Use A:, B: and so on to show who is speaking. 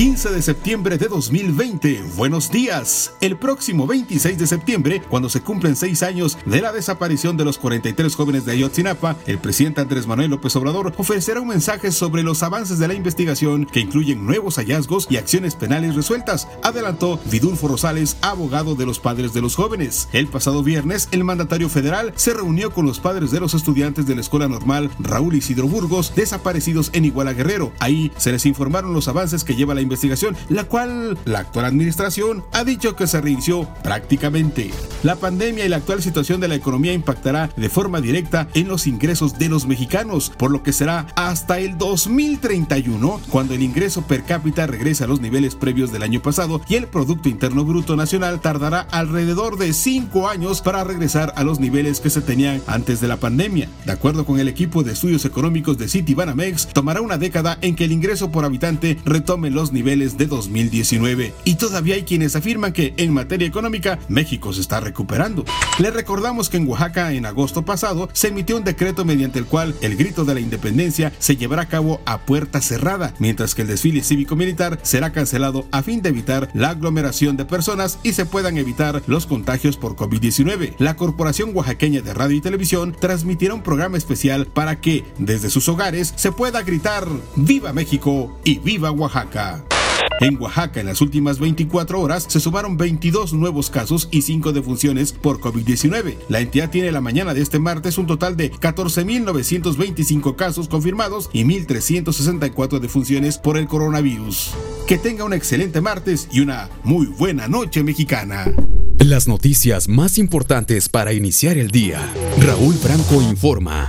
A: 15 de septiembre de 2020. Buenos días. El próximo 26 de septiembre, cuando se cumplen seis años de la desaparición de los 43 jóvenes de Ayotzinapa, el presidente Andrés Manuel López Obrador ofrecerá un mensaje sobre los avances de la investigación que incluyen nuevos hallazgos y acciones penales resueltas, adelantó Vidulfo Rosales, abogado de los padres de los jóvenes. El pasado viernes, el mandatario federal se reunió con los padres de los estudiantes de la Escuela Normal Raúl Isidro Burgos, desaparecidos en Iguala Guerrero. Ahí se les informaron los avances que lleva la investigación, la cual la actual administración ha dicho que se reinició prácticamente. La pandemia y la actual situación de la economía impactará de forma directa en los ingresos de los mexicanos, por lo que será hasta el 2031 cuando el ingreso per cápita regrese a los niveles previos del año pasado y el Producto Interno Bruto Nacional tardará alrededor de 5 años para regresar a los niveles que se tenían antes de la pandemia. De acuerdo con el equipo de estudios económicos de Citibanamex, tomará una década en que el ingreso por habitante retome los de 2019. Y todavía hay quienes afirman que en materia económica México se está recuperando. Le recordamos que en Oaxaca en agosto pasado se emitió un decreto mediante el cual el grito de la independencia se llevará a cabo a puerta cerrada, mientras que el desfile cívico-militar será cancelado a fin de evitar la aglomeración de personas y se puedan evitar los contagios por COVID-19. La Corporación Oaxaqueña de Radio y Televisión transmitirá un programa especial para que desde sus hogares se pueda gritar ¡Viva México y viva Oaxaca! En Oaxaca, en las últimas 24 horas, se sumaron 22 nuevos casos y 5 defunciones por COVID-19. La entidad tiene la mañana de este martes un total de 14.925 casos confirmados y 1.364 defunciones por el coronavirus. Que tenga un excelente martes y una muy buena noche mexicana.
B: Las noticias más importantes para iniciar el día. Raúl Franco informa.